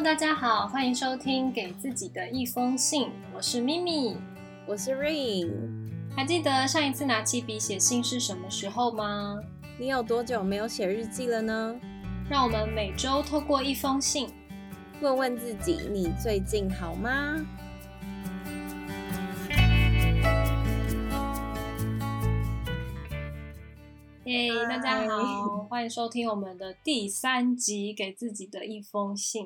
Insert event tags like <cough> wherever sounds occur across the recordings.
Hello，大家好，欢迎收听《给自己的一封信》，我是咪咪，我是 Rain。还记得上一次拿起笔写信是什么时候吗？你有多久没有写日记了呢？让我们每周透过一封信，问问自己：你最近好吗？耶，大家好，欢迎收听我们的第三集《给自己的一封信》。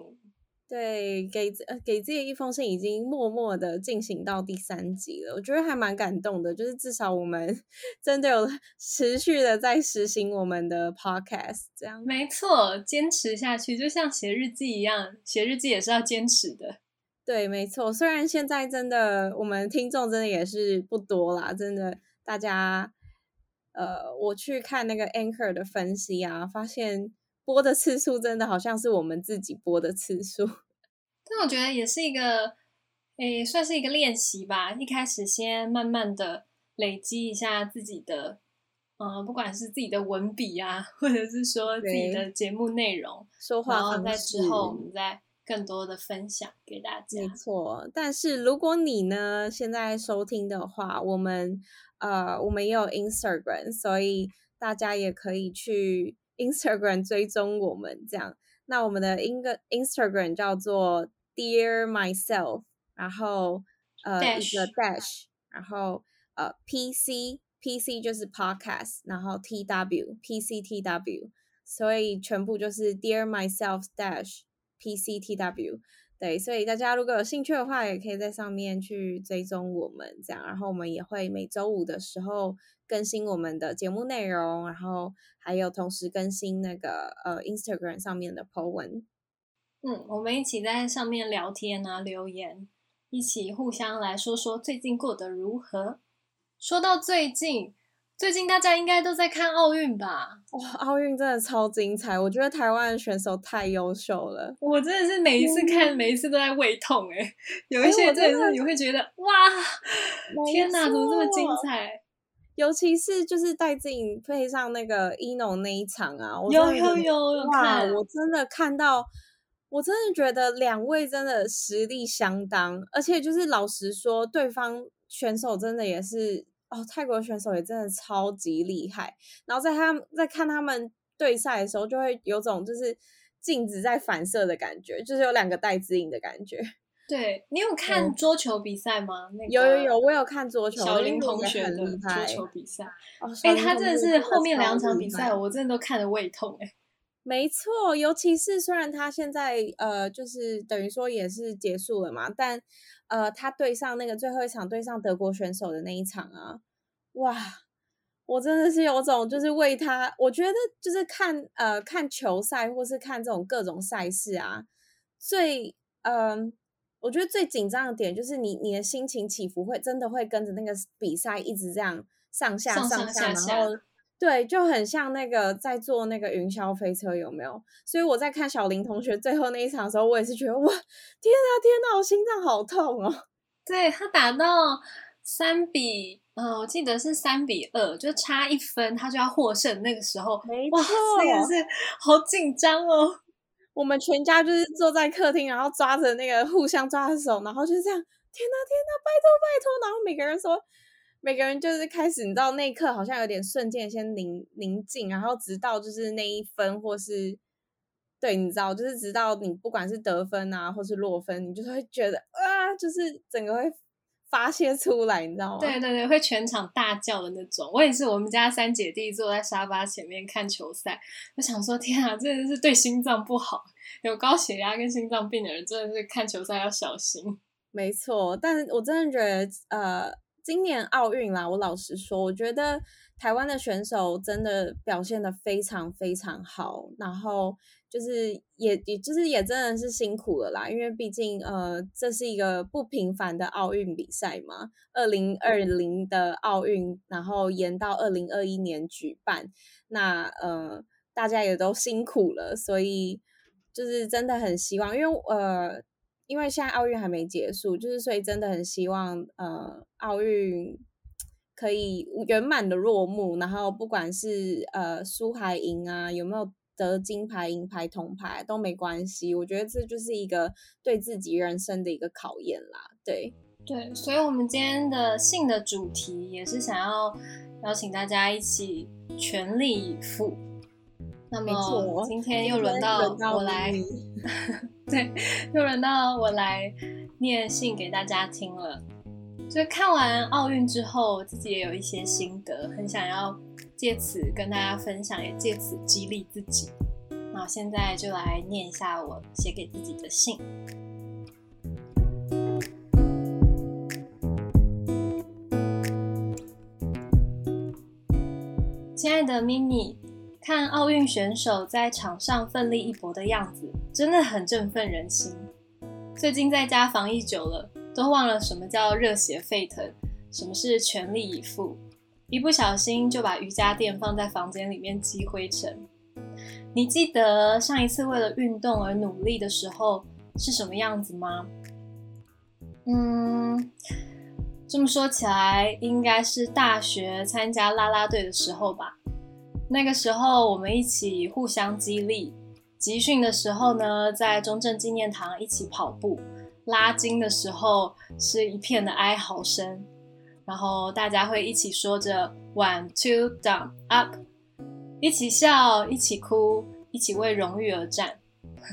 对，给呃给自己一封信，已经默默的进行到第三集了。我觉得还蛮感动的，就是至少我们 <laughs> 真的有 <laughs> 持续的在实行我们的 podcast，这样没错，坚持下去，就像写日记一样，写日记也是要坚持的。对，没错。虽然现在真的我们听众真的也是不多啦，真的大家。呃，我去看那个 Anchor 的分析啊，发现播的次数真的好像是我们自己播的次数。<laughs> 但我觉得也是一个，诶，算是一个练习吧。一开始先慢慢的累积一下自己的，嗯，不管是自己的文笔啊，或者是说自己的节目内容，说话然后在之后我们再更多的分享给大家。没错，但是如果你呢现在收听的话，我们。呃，我们也有 Instagram，所以大家也可以去 Instagram 追踪我们。这样，那我们的 In Instagram 叫做 Dear Myself，然后呃一个 dash，然后呃 PC PC 就是 podcast，然后 TW PCTW，所以全部就是 Dear Myself dash PCTW。对，所以大家如果有兴趣的话，也可以在上面去追踪我们，这样，然后我们也会每周五的时候更新我们的节目内容，然后还有同时更新那个呃 Instagram 上面的 po 文。嗯，我们一起在上面聊天啊，留言，一起互相来说说最近过得如何。说到最近。最近大家应该都在看奥运吧？哇，奥运真的超精彩！我觉得台湾的选手太优秀了。我真的是每一次看，每一次都在胃痛哎。有一些真的是你会觉得哇，天哪，怎么这么精彩？尤其是就是戴志颖配上那个伊农那一场啊，有有有有看，我真的看到，我真的觉得两位真的实力相当，而且就是老实说，对方选手真的也是。哦，泰国选手也真的超级厉害。然后在他在看他们对赛的时候，就会有种就是镜子在反射的感觉，就是有两个戴志颖的感觉。对你有看桌球比赛吗？那个有有有，我有看桌球。小林同学的桌球比赛，哎，他真的是后面两场比赛，我真的都看得胃痛哎。没错，尤其是虽然他现在呃，就是等于说也是结束了嘛，但。呃，他对上那个最后一场对上德国选手的那一场啊，哇，我真的是有种就是为他，我觉得就是看呃看球赛或是看这种各种赛事啊，最嗯，我觉得最紧张的点就是你你的心情起伏会真的会跟着那个比赛一直这样上下上下，然后。对，就很像那个在坐那个云霄飞车，有没有？所以我在看小林同学最后那一场的时候，我也是觉得哇，天啊天啊，我心脏好痛哦。<laughs> 对他打到三比，呃，我记得是三比二，就差一分，他就要获胜。那个时候，没错，那个是好紧张哦。我们全家就是坐在客厅，然后抓着那个互相抓着手，然后就这样，天呐天呐，拜托拜托，然后每个人说。每个人就是开始，你知道那一刻好像有点瞬间先宁宁静，然后直到就是那一分或是对，你知道，就是直到你不管是得分啊，或是落分，你就会觉得啊，就是整个会发泄出来，你知道吗？对对对，会全场大叫的那种。我也是，我们家三姐弟坐在沙发前面看球赛，我想说，天啊，真的是对心脏不好，有高血压跟心脏病的人真的是看球赛要小心。没错，但是我真的觉得，呃。今年奥运啦，我老实说，我觉得台湾的选手真的表现的非常非常好，然后就是也也就是也真的是辛苦了啦，因为毕竟呃这是一个不平凡的奥运比赛嘛，二零二零的奥运，然后延到二零二一年举办，那呃大家也都辛苦了，所以就是真的很希望，因为呃。因为现在奥运还没结束，就是所以真的很希望，呃，奥运可以圆满的落幕。然后不管是呃输还赢啊，有没有得金牌、银牌、铜牌都没关系。我觉得这就是一个对自己人生的一个考验啦。对对，所以，我们今天的性的主题也是想要邀请大家一起全力以赴。那么今天又轮到我来，<laughs> 对，又轮到我来念信给大家听了。就看完奥运之后，自己也有一些心得，很想要借此跟大家分享，也借此激励自己。那现在就来念一下我写给自己的信。亲爱的咪咪，看奥运选手在场上奋力一搏的样子，真的很振奋人心。最近在家防疫久了。都忘了什么叫热血沸腾，什么是全力以赴，一不小心就把瑜伽垫放在房间里面积灰尘。你记得上一次为了运动而努力的时候是什么样子吗？嗯，这么说起来，应该是大学参加啦啦队的时候吧。那个时候我们一起互相激励，集训的时候呢，在中正纪念堂一起跑步。拉筋的时候是一片的哀嚎声，然后大家会一起说着 “one two down up”，一起笑，一起哭，一起为荣誉而战。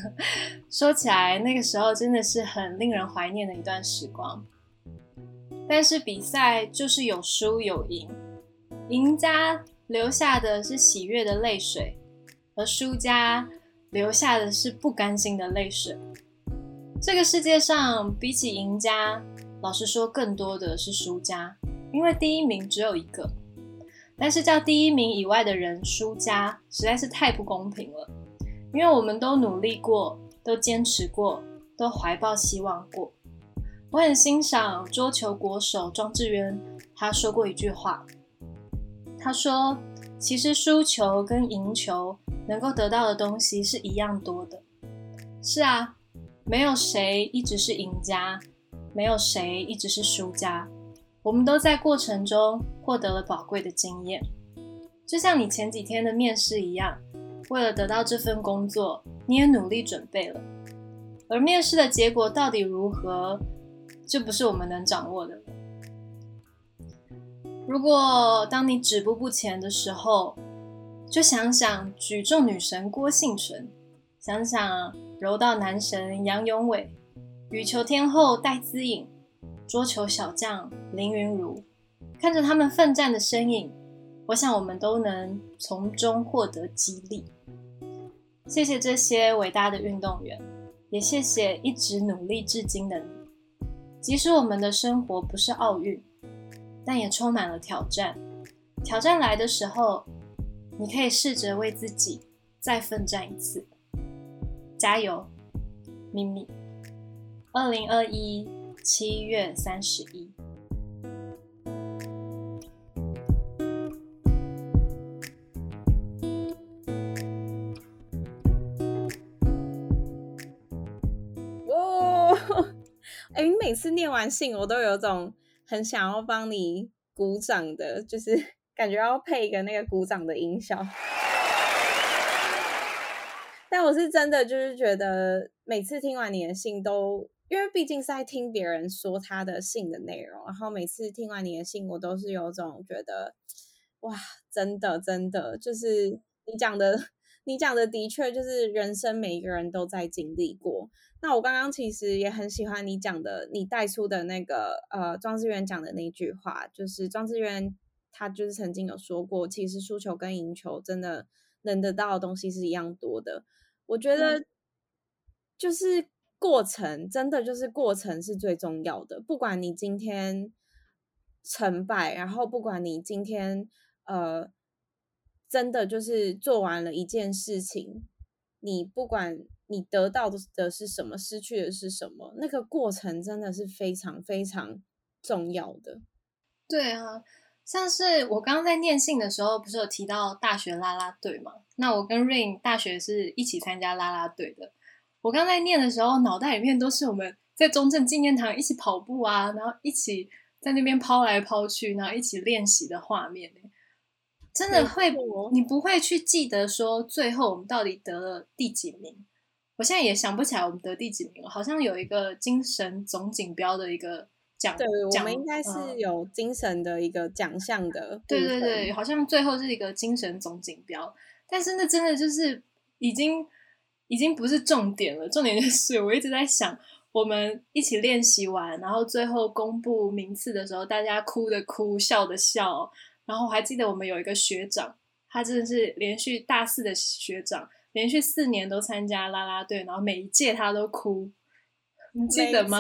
<laughs> 说起来，那个时候真的是很令人怀念的一段时光。但是比赛就是有输有赢，赢家留下的是喜悦的泪水，而输家留下的是不甘心的泪水。这个世界上，比起赢家，老实说，更多的是输家，因为第一名只有一个。但是叫第一名以外的人输家，实在是太不公平了。因为我们都努力过，都坚持过，都怀抱希望过。我很欣赏桌球国手庄智渊，他说过一句话，他说：“其实输球跟赢球能够得到的东西是一样多的。”是啊。没有谁一直是赢家，没有谁一直是输家，我们都在过程中获得了宝贵的经验。就像你前几天的面试一样，为了得到这份工作，你也努力准备了。而面试的结果到底如何，就不是我们能掌握的。如果当你止步不前的时候，就想想举重女神郭幸存，想想。柔道男神杨永伟，羽球天后戴资颖，桌球小将林云如，看着他们奋战的身影，我想我们都能从中获得激励。谢谢这些伟大的运动员，也谢谢一直努力至今的你。即使我们的生活不是奥运，但也充满了挑战。挑战来的时候，你可以试着为自己再奋战一次。加油，咪咪！二零二一七月三十一。哇！<laughs> 哎，你每次念完信，我都有种很想要帮你鼓掌的，就是感觉要配一个那个鼓掌的音效。但我是真的就是觉得，每次听完你的信都，因为毕竟是在听别人说他的信的内容，然后每次听完你的信，我都是有种觉得，哇，真的真的，就是你讲的，你讲的的确就是人生每一个人都在经历过。那我刚刚其实也很喜欢你讲的，你带出的那个呃庄志渊讲的那句话，就是庄志渊他就是曾经有说过，其实输球跟赢球真的能得到的东西是一样多的。我觉得就是过程，真的就是过程是最重要的。不管你今天成败，然后不管你今天呃真的就是做完了一件事情，你不管你得到的的是什么，失去的是什么，那个过程真的是非常非常重要的。对啊。像是我刚刚在念信的时候，不是有提到大学啦啦队吗？那我跟 Rain 大学是一起参加啦啦队的。我刚在念的时候，脑袋里面都是我们在中正纪念堂一起跑步啊，然后一起在那边抛来抛去，然后一起练习的画面。真的会你不会去记得说最后我们到底得了第几名。我现在也想不起来我们得第几名了，好像有一个精神总锦标的一个奖，对，我奖们应该是呃有精神的一个奖项的。对对对，，好像最后是一个精神总锦标，但是那真的就是已经已经不是重点了，重点就是我一直在想，我们一起练习完，然后最后公布名次的时候，大家哭的哭，笑的笑，然后我还记得我们有一个学长，他真的是连续大四的学长，连续四年都参加啦啦队，然后每一届他都哭，你记得吗？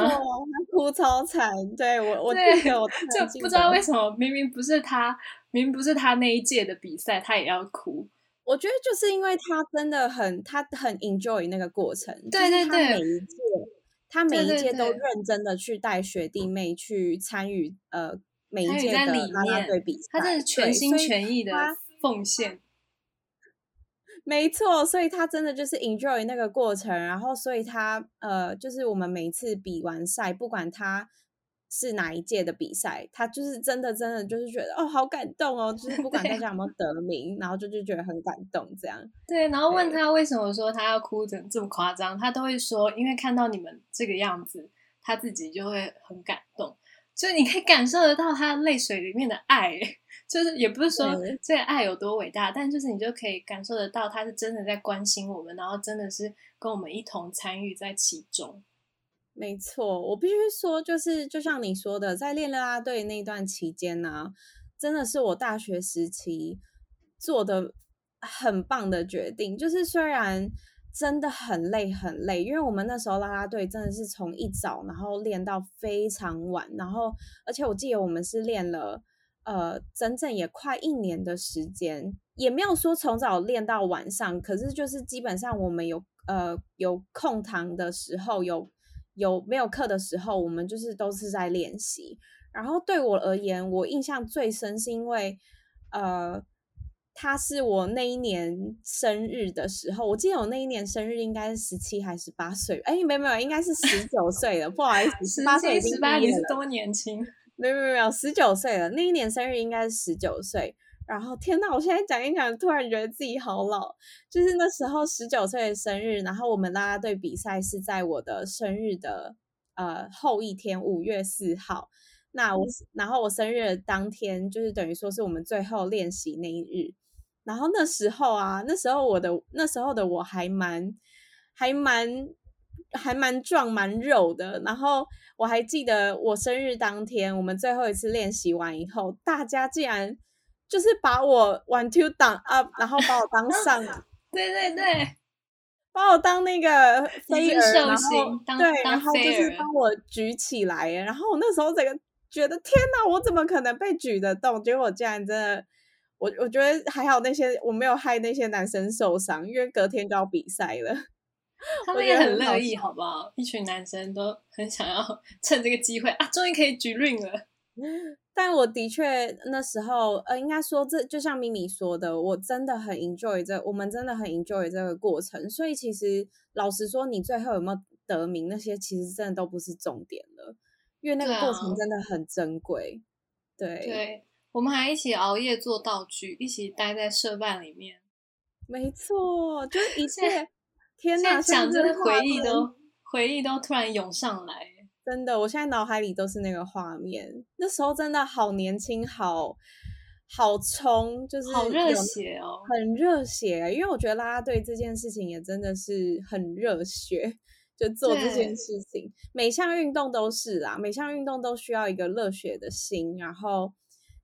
哭超惨。对我，我对记得，就不知道为什么，明明不是他，明明不是他那一届的比赛，他也要哭。我觉得就是因为他真的很，他很 enjoy 那个过程，对对就是他对每一届，他每对对一届都认真的去带学弟妹去参与，呃，每一届的在里啦啦队比赛，他真的全心全意的奉献。没错，所以他真的就是 enjoy 那个过程，然后所以他呃，就是我们每次比完赛，不管他是哪一届的比赛，他就是真的真的就是觉得哦，好感动哦，就是不 <laughs> 管对大家有没有得名，然后就就觉得很感动这样。对，然后问他为什么说他要哭成这么夸张，他都会说，因为看到你们这个样子，他自己就会很感动。就是你可以感受得到他泪水里面的爱，<laughs> 就是也不是说对这个爱有多伟大，但就是你就可以感受得到他是真的在关心我们，然后真的是跟我们一同参与在其中。没错，我必须说，就是就像你说的，在练啦啦队那段期间呢、真的是我大学时期做的很棒的决定。就是虽然真的很累很累，因为我们那时候啦啦队真的是从一早然后练到非常晚，然后而且我记得我们是练了呃整整也快一年的时间，也没有说从早练到晚上，可是就是基本上我们有呃有空堂的时候有。有没有课的时候，我们就是都是在练习。然后对我而言，我印象最深是因为，呃，他是我那一年生日的时候，我记得我那一年生日应该是十七还是十八岁？哎，没有没有，应该是十九岁了，不好意思，十十八岁已经七、十八，毕业了。你是多年轻？<laughs> 没有没有没有，十九岁了，那一年生日应该是十九岁。然后天呐，我现在讲一讲，突然觉得自己好老。就是那时候十九岁的生日，然后我们啦啦队比赛是在我的生日的呃后一天，五月四号。那我然后我生日的当天，就是等于说是我们最后练习那一日。然后那时候啊，那时候我的那时候的我还蛮还蛮还蛮壮蛮肉的。然后我还记得我生日当天，我们最后一次练习完以后，大家竟然就是把我 one two down up，然后把我当上，<laughs> 对对对，把我当那个飞儿，然后对，然后就是帮我举起来。然后我那时候整个觉得天哪，我怎么可能被举得动？结果我竟然真的。我我觉得还好，那些我没有害那些男生受伤，因为隔天就要比赛了。<laughs> 他们也我觉得很乐意，好不好？一群男生都很想要 <laughs> 趁这个机会啊，终于可以举 ring 了。<laughs> 但我的确那时候，呃，应该说这就像咪咪说的，我真的很 enjoy 这，我们真的很 enjoy 这个过程。所以其实老实说，你最后有没有得名，那些其实真的都不是重点了，因为那个过程真的很珍贵。对，对，我们还一起熬夜做道具，一起待在社办里面。没错，就是一切。天哪，讲这个回忆都回忆都突然涌上来。真的，我现在脑海里都是那个画面。那时候真的好年轻，好好冲，就是好热血哦！很热血。因为我觉得啦啦队这件事情也真的是很热血，就做这件事情，每项运动都是啦，每项运动都需要一个热血的心。然后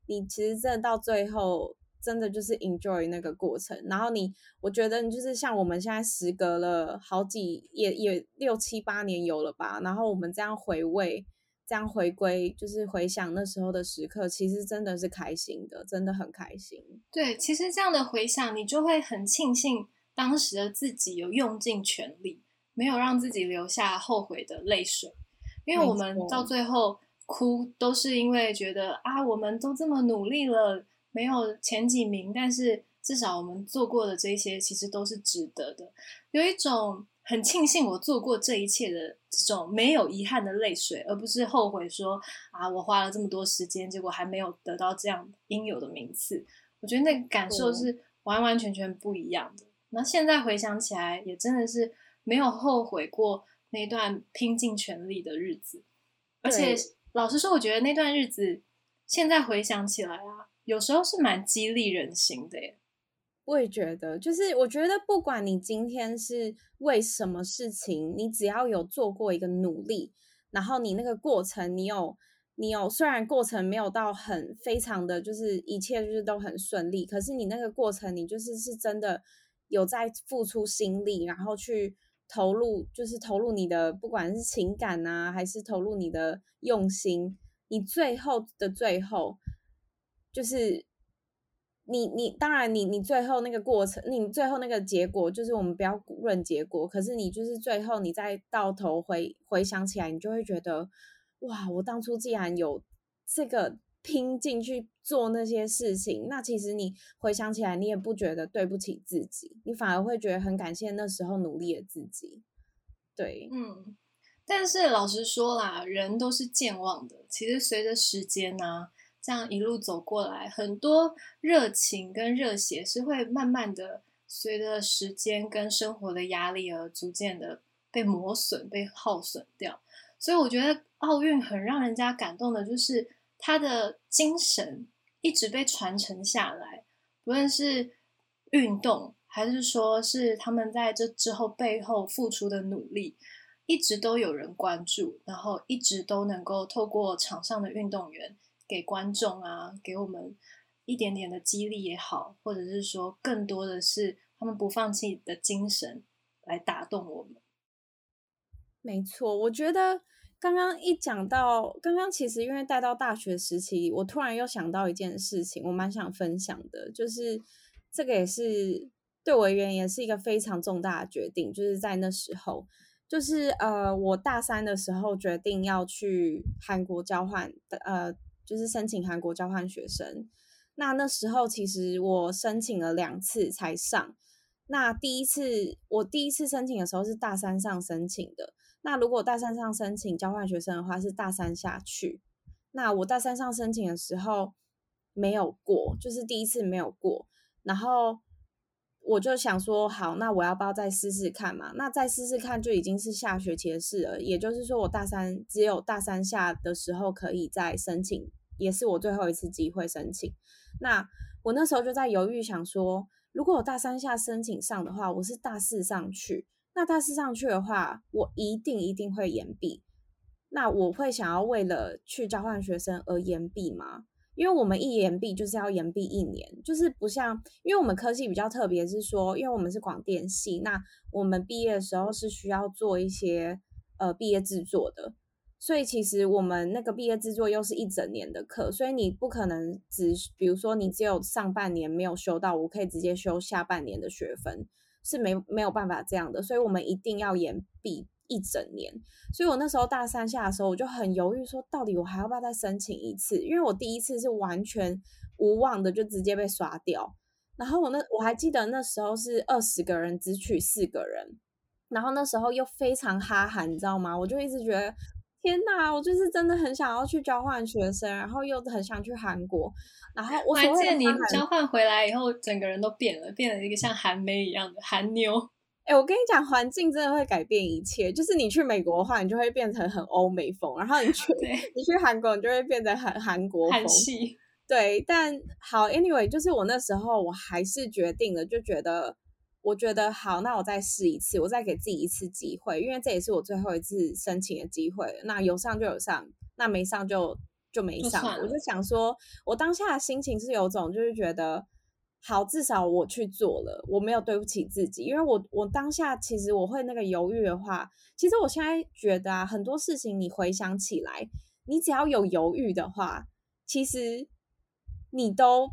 你其实真的到最后。真的就是 enjoy 那个过程，然后你，我觉得你就是像我们现在时隔了好几也也六七八年有了吧，然后我们这样回味，这样回归，就是回想那时候的时刻，其实真的是开心的，真的很开心。对，其实这样的回想，你就会很庆幸当时的自己有用尽全力，没有让自己留下后悔的泪水。因为我们到最后哭，都是因为觉得啊，我们都这么努力了。没有前几名，但是至少我们做过的这些其实都是值得的，有一种很庆幸我做过这一切的这种没有遗憾的泪水，而不是后悔说啊，我花了这么多时间，结果还没有得到这样应有的名次。我我觉得那个感受是完完全全不一样的。那现在回想起来，也真的是没有后悔过那段拼尽全力的日子。而且老实说，我觉得那段日子现在回想起来啊，有时候是蛮激励人心的耶。我也觉得，就是我觉得不管你今天是为什么事情，你只要有做过一个努力，然后你那个过程，你有你有，虽然过程没有到很非常的就是一切就是都很顺利，可是你那个过程，你就是是真的有在付出心力，然后去投入，就是投入你的不管是情感啊，还是投入你的用心，你最后的最后就是。你你当然你你最后那个过程，你最后那个结果就是我们不要论结果，可是你就是最后你再到头回回想起来，你就会觉得哇，我当初既然有这个拼进去做那些事情，那其实你回想起来，你也不觉得对不起自己，你反而会觉得很感谢那时候努力的自己。对，嗯，但是老实说啦，人都是健忘的，其实随着时间呢。这样一路走过来，很多热情跟热血是会慢慢的随着时间跟生活的压力而逐渐的被磨损、被耗损掉。所以我觉得奥运很让人家感动的，就是他的精神一直被传承下来，不论是运动，还是说是他们在这之后背后付出的努力，一直都有人关注，然后一直都能够透过场上的运动员。给观众啊，给我们一点点的激励也好，或者是说更多的是他们不放弃的精神来打动我们。没错，我觉得刚刚一讲到，刚刚其实因为带到大学时期，我突然又想到一件事情，我蛮想分享的，就是这个也是对我而言也是一个非常重大的决定，就是在那时候，就是呃，我大三的时候决定要去韩国交换，呃。就是申请韩国交换学生，那那时候其实我申请了两次才上。那第一次我第一次申请的时候是大三上申请的。那如果大三上申请交换学生的话，是大三下去。那我大三上申请的时候没有过，就是第一次没有过。然后我就想说，好，那我要不要再试试看嘛？那再试试看就已经是下学期的事了。也就是说，我大三只有大三下的时候可以再申请。也是我最后一次机会申请，那我那时候就在犹豫，想说，如果我大三下申请上的话，我是大四上去，那大四上去的话，我一定一定会延毕。那我会想要为了去交换学生而延毕吗？因为我们一延毕就是要延毕一年，就是不像，因为我们科系比较特别，是说，因为我们是广电系，那我们毕业的时候是需要做一些呃毕业制作的。所以其实我们那个毕业制作又是一整年的课，所以你不可能只，比如说你只有上半年没有修到，我可以直接修下半年的学分，是没没有办法这样的。所以我们一定要延毕一整年。所以我那时候大三下的时候，我就很犹豫，说到底我还要不要再申请一次？因为我第一次是完全无望的，就直接被刷掉。然后我那我还记得那时候是二十个人只取四个人，然后那时候又非常哈韩，你知道吗？我就一直觉得。天呐，我就是真的很想要去交换学生，然后又很想去韩国。然后我还记得你交换回来以后，整个人都变了，变了一个像韩妹一样的韩妞。哎，我跟你讲，环境真的会改变一切。就是你去美国的话，你就会变成很欧美风；然后你去你去韩国，你就会变成很韩国风。对，但好，anyway，就是我那时候我还是决定了，就觉得。我觉得好，那我再试一次，我再给自己一次机会，因为这也是我最后一次申请的机会。那有上就有上，那没上就就没上。我就想说，我当下的心情是有种，就是觉得好，至少我去做了，我没有对不起自己。因为我我当下其实我会那个犹豫的话，其实我现在觉得啊，很多事情你回想起来，你只要有犹豫的话，其实你都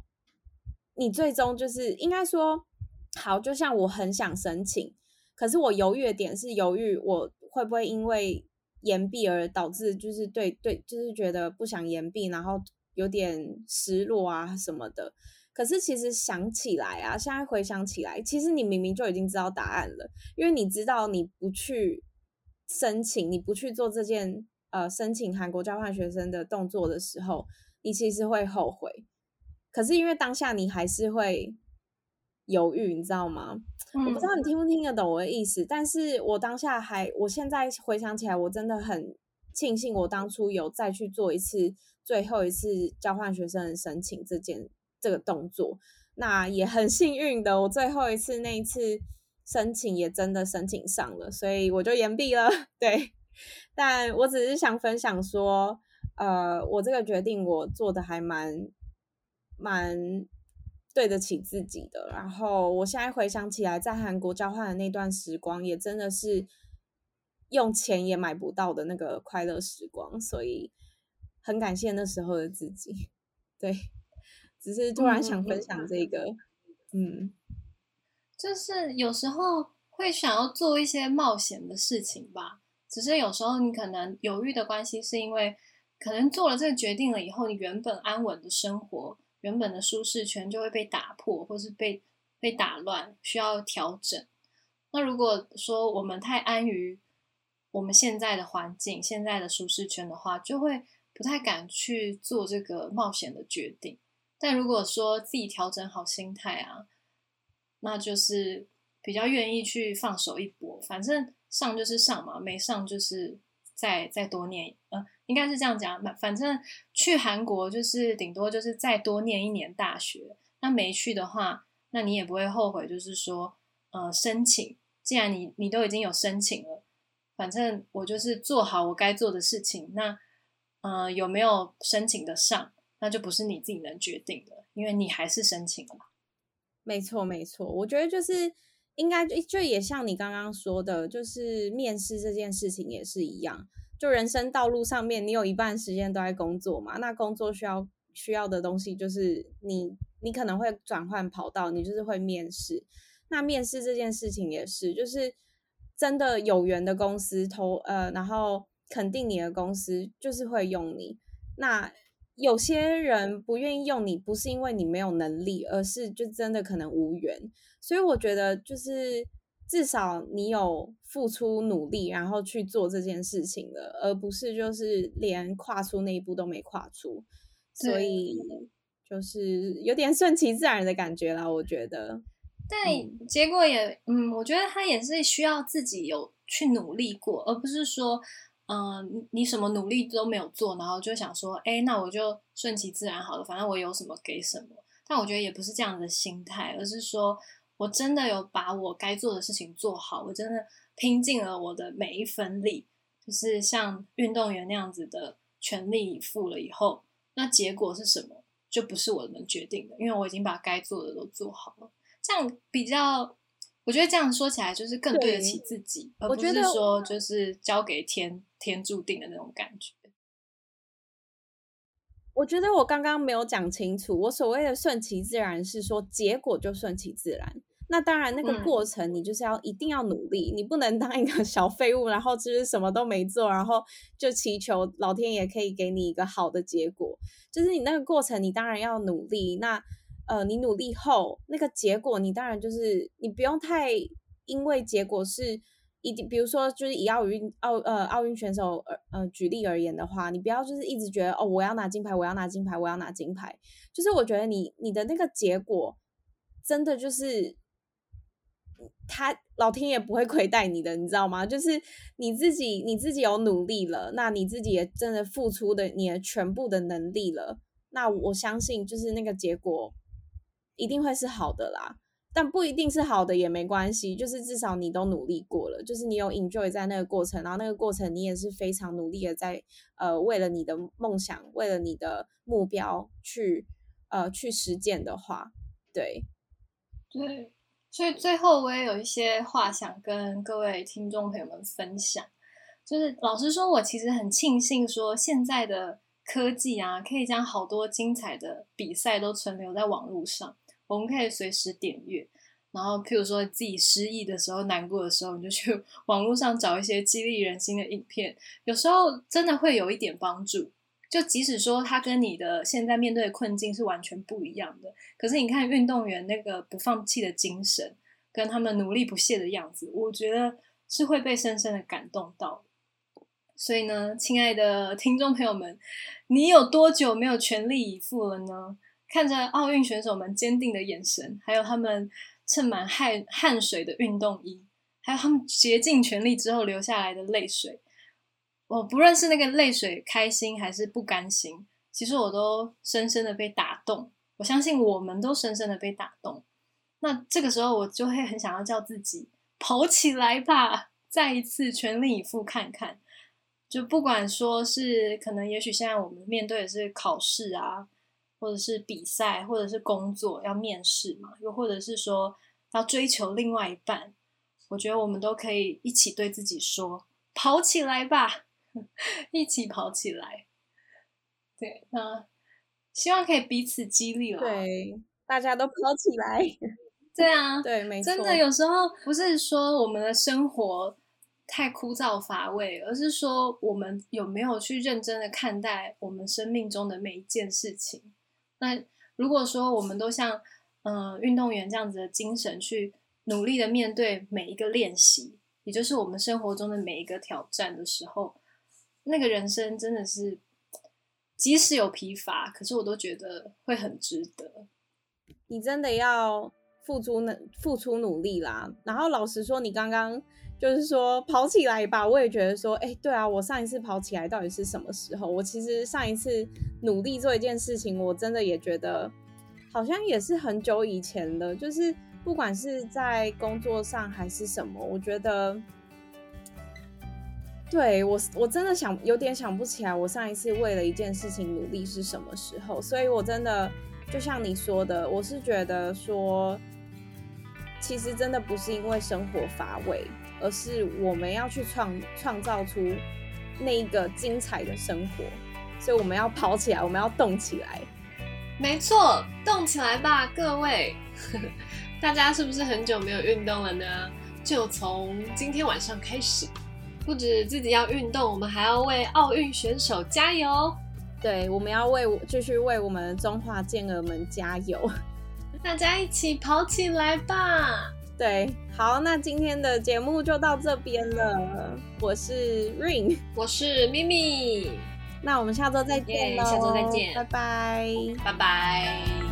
你最终就是应该说。好，就像我很想申请，可是我犹豫的点是犹豫我会不会因为延毕而导致就是对对，就是觉得不想延毕，然后有点失落啊什么的。可是其实想起来啊，现在回想起来，其实你明明就已经知道答案了，因为你知道你不去申请，你不去做这件呃申请韩国交换学生的动作的时候，你其实会后悔。可是因为当下你还是会犹豫，你知道吗？我不知道你听不听得懂我的意思，但是我当下还，我现在回想起来，我真的很庆幸我当初有再去做一次最后一次交换学生的申请这件这个动作。那也很幸运的，我最后一次那一次申请也真的申请上了，所以我就延毕了。<laughs> 对，但我只是想分享说，呃，我这个决定我做的还蛮蛮对得起自己的。然后我现在回想起来，在韩国交换的那段时光，也真的是用钱也买不到的那个快乐时光，所以很感谢那时候的自己。对。只是突然想分享这个，嗯，就是有时候会想要做一些冒险的事情吧。只是有时候你可能犹豫的关系，是因为可能做了这个决定了以后，你原本安稳的生活、原本的舒适圈就会被打破，或是被被打乱，需要调整。那如果说我们太安于我们现在的环境、现在的舒适圈的话，就会不太敢去做这个冒险的决定。但如果说自己调整好心态啊，那就是比较愿意去放手一搏，反正上就是上嘛，没上就是再再多念，呃，应该是这样讲，反正去韩国就是顶多就是再多念一年大学，那没去的话，那你也不会后悔，就是说，呃，申请，既然你你都已经有申请了，反正我就是做好我该做的事情，那，呃，有没有申请的上？那就不是你自己能决定的，因为你还是申请了。没错，没错。我觉得就是应该就就也像你刚刚说的，就是面试这件事情也是一样。就人生道路上面，你有一半时间都在工作嘛，那工作需要需要的东西就是你你可能会转换跑道，你就是会面试。那面试这件事情也是，就是真的有缘的公司投呃，然后肯定你的公司就是会用你。那有些人不愿意用你，不是因为你没有能力，而是就真的可能无缘。所以我觉得，就是至少你有付出努力，然后去做这件事情了，而不是就是连跨出那一步都没跨出。所以就是有点顺其自然的感觉啦，我觉得。但结果也，嗯，我觉得他也是需要自己有去努力过，而不是说。嗯，你你什么努力都没有做，然后就想说，哎，那我就顺其自然好了，反正我有什么给什么。但我觉得也不是这样的心态，而是说我真的有把我该做的事情做好，我真的拼尽了我的每一分力，就是像运动员那样子的全力以赴了以后，那结果是什么，就不是我能决定的，因为我已经把该做的都做好了，这样比较。我觉得这样说起来就是更对得起自己，而不是说就是交给天天注定的那种感觉。我觉得我刚刚没有讲清楚，我所谓的顺其自然是说结果就顺其自然。那当然，那个过程你就是要一定要努力，你不能当一个 <laughs> 小废物，然后就是什么都没做，然后就祈求老天爷可以给你一个好的结果。就是你那个过程，你当然要努力。那呃，你努力后那个结果，你当然就是你不用太因为结果是一定，比如说就是以奥运奥呃奥运选手呃呃举例而言的话，你不要就是一直觉得哦我要拿金牌，我要拿金牌，我要拿金牌，就是我觉得你你的那个结果真的就是他老天爷不会亏待你的，你知道吗？就是你自己你自己有努力了，那你自己也真的付出的你的全部的能力了，那我相信就是那个结果。一定会是好的啦，但不一定是好的也没关系，就是至少你都努力过了，就是你有 enjoy 在那个过程，然后那个过程你也是非常努力的在呃为了你的梦想，为了你的目标去呃去实践的话，对对，所以最后我也有一些话想跟各位听众朋友们分享，就是老实说，我其实很庆幸说现在的科技啊，可以将好多精彩的比赛都存留在网络上。我们可以随时点阅，然后譬如说自己失意的时候、难过的时候，你就去 <laughs> 网络上找一些激励人心的影片，有时候真的会有一点帮助。就即使说他跟你的现在面对的困境是完全不一样的，可是你看运动员那个不放弃的精神，跟他们努力不懈的样子，我觉得是会被深深的感动到。所以呢，亲爱的听众朋友们，你有多久没有全力以赴了呢？看着奥运选手们坚定的眼神，还有他们衬满汗汗水的运动衣，还有他们竭尽全力之后流下来的泪水，我不论是那个泪水开心还是不甘心，其实我都深深的被打动。我相信我们都深深的被打动。那这个时候，我就会很想要叫自己跑起来吧，再一次全力以赴看看。就不管说是可能，也许现在我们面对的是考试啊。或者是比赛，或者是工作要面试嘛，又或者是说要追求另外一半，我觉得我们都可以一起对自己说：“跑起来吧，<laughs> 一起跑起来。”对，那希望可以彼此激励了。对，大家都跑起来。对啊，<laughs> 对，没错。真的有时候不是说我们的生活太枯燥乏味，而是说我们有没有去认真的看待我们生命中的每一件事情。那如果说我们都像嗯运动员这样子的精神去努力的面对每一个练习，也就是我们生活中的每一个挑战的时候，那个人生真的是即使有疲乏，可是我都觉得会很值得。你真的要付出努付出努力啦。然后老实说，你刚刚。就是说跑起来吧，我也觉得说，哎，对啊，我上一次跑起来到底是什么时候？我其实上一次努力做一件事情，我真的也觉得好像也是很久以前的。就是不管是在工作上还是什么，我觉得，对我我真的想有点想不起来，我上一次为了一件事情努力是什么时候。所以我真的就像你说的，我是觉得说，其实真的不是因为生活乏味。而是我们要去创创造出那一个精彩的生活，所以我们要跑起来，我们要动起来。没错，动起来吧，各位！<laughs> 大家是不是很久没有运动了呢？就从今天晚上开始，不止自己要运动，我们还要为奥运选手加油。对，我们要为继续为我们中华健儿们加油。大家一起跑起来吧！对，好，那今天的节目就到这边了。我是 Ring，我是咪咪，那我们下周再见喽下周再见，拜拜，拜拜。